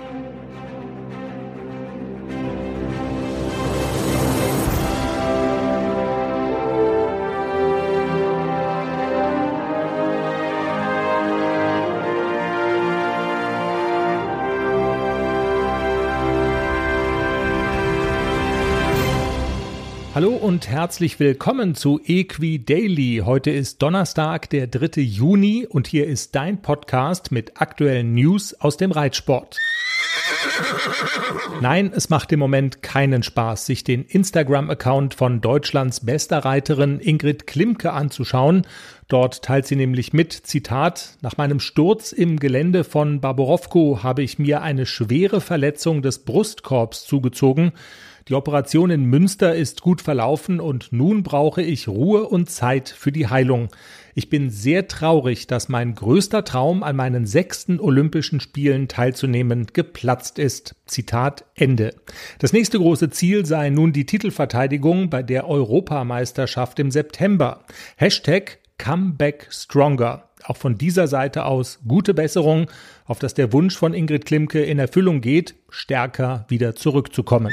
thank you Hallo und herzlich willkommen zu Equi Daily. Heute ist Donnerstag, der 3. Juni und hier ist dein Podcast mit aktuellen News aus dem Reitsport. Nein, es macht im Moment keinen Spaß, sich den Instagram-Account von Deutschlands bester Reiterin Ingrid Klimke anzuschauen. Dort teilt sie nämlich mit, Zitat, nach meinem Sturz im Gelände von Baborowko habe ich mir eine schwere Verletzung des Brustkorbs zugezogen. Die Operation in Münster ist gut verlaufen und nun brauche ich Ruhe und Zeit für die Heilung. Ich bin sehr traurig, dass mein größter Traum an meinen sechsten Olympischen Spielen teilzunehmen geplatzt ist. Zitat Ende. Das nächste große Ziel sei nun die Titelverteidigung bei der Europameisterschaft im September. Hashtag Comeback Stronger. Auch von dieser Seite aus gute Besserung, auf dass der Wunsch von Ingrid Klimke in Erfüllung geht, stärker wieder zurückzukommen.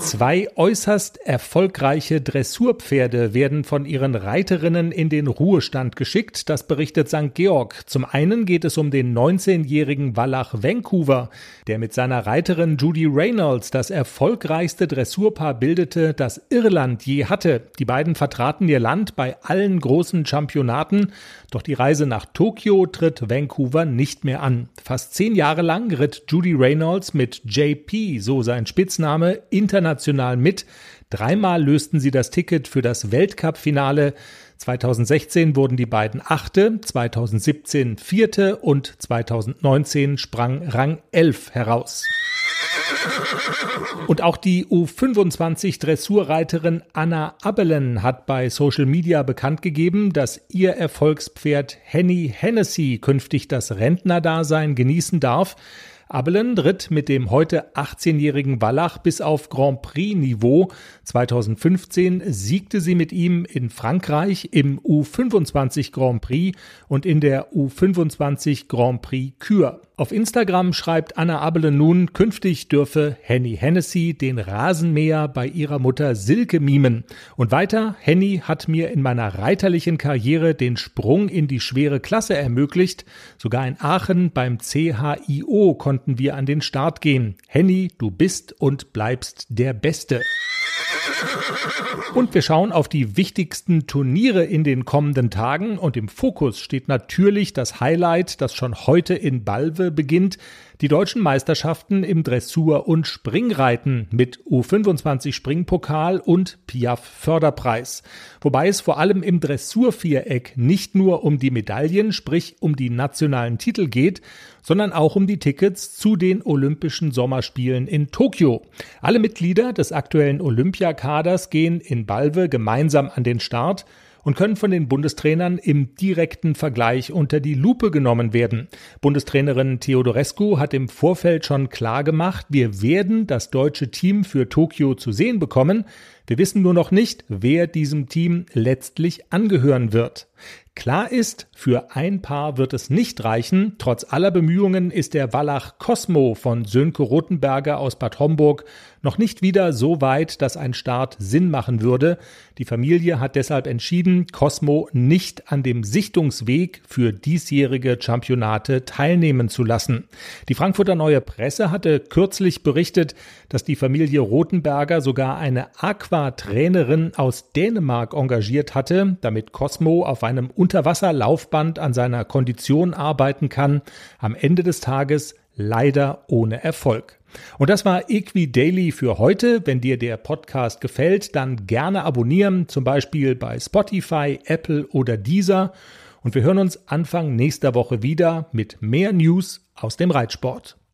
Zwei äußerst erfolgreiche Dressurpferde werden von ihren Reiterinnen in den Ruhestand geschickt, das berichtet St. Georg. Zum einen geht es um den 19-jährigen Wallach Vancouver, der mit seiner Reiterin Judy Reynolds das erfolgreichste Dressurpaar bildete, das Irland je hatte. Die beiden vertraten ihr Land bei allen großen Championaten, doch die Reise nach Tokio tritt Vancouver nicht mehr an. Fast zehn Jahre lang ritt Judy Reynolds mit JP, so sein Spitzname, international mit. Dreimal lösten sie das Ticket für das Weltcup-Finale. 2016 wurden die beiden Achte, 2017 Vierte und 2019 sprang Rang 11 heraus. Und auch die U25 Dressurreiterin Anna Abelen hat bei Social Media bekannt gegeben, dass ihr Erfolgspferd Henny Hennessy künftig das Rentnerdasein genießen darf. Abelen ritt mit dem heute 18-jährigen Wallach bis auf Grand Prix-Niveau. 2015 siegte sie mit ihm in Frankreich im U25 Grand Prix und in der U25 Grand Prix Kür. Auf Instagram schreibt Anna Abele nun, künftig dürfe Henny Hennessy den Rasenmäher bei ihrer Mutter Silke mimen. Und weiter, Henny hat mir in meiner reiterlichen Karriere den Sprung in die schwere Klasse ermöglicht. Sogar in Aachen beim CHIO konnten wir an den Start gehen. Henny, du bist und bleibst der Beste. Und wir schauen auf die wichtigsten Turniere in den kommenden Tagen. Und im Fokus steht natürlich das Highlight, das schon heute in Balve beginnt, die deutschen Meisterschaften im Dressur- und Springreiten mit U25 Springpokal und Piaf Förderpreis. Wobei es vor allem im Dressurviereck nicht nur um die Medaillen, sprich um die nationalen Titel geht, sondern auch um die Tickets zu den Olympischen Sommerspielen in Tokio. Alle Mitglieder des aktuellen Olympiakaders gehen in Balve gemeinsam an den Start und können von den Bundestrainern im direkten Vergleich unter die Lupe genommen werden. Bundestrainerin Theodorescu hat im Vorfeld schon klar gemacht, wir werden das deutsche Team für Tokio zu sehen bekommen. Wir wissen nur noch nicht, wer diesem Team letztlich angehören wird. Klar ist, für ein Paar wird es nicht reichen. Trotz aller Bemühungen ist der Wallach Cosmo von Sönke Rothenberger aus Bad Homburg noch nicht wieder so weit, dass ein Start Sinn machen würde. Die Familie hat deshalb entschieden, Cosmo nicht an dem Sichtungsweg für diesjährige Championate teilnehmen zu lassen. Die Frankfurter Neue Presse hatte kürzlich berichtet, dass die Familie Rothenberger sogar eine Aquatrainerin aus Dänemark engagiert hatte, damit Cosmo auf einem Unterwasserlaufband an seiner Kondition arbeiten kann. Am Ende des Tages leider ohne Erfolg. Und das war Equi Daily für heute. Wenn dir der Podcast gefällt, dann gerne abonnieren, zum Beispiel bei Spotify, Apple oder Deezer. Und wir hören uns Anfang nächster Woche wieder mit mehr News aus dem Reitsport.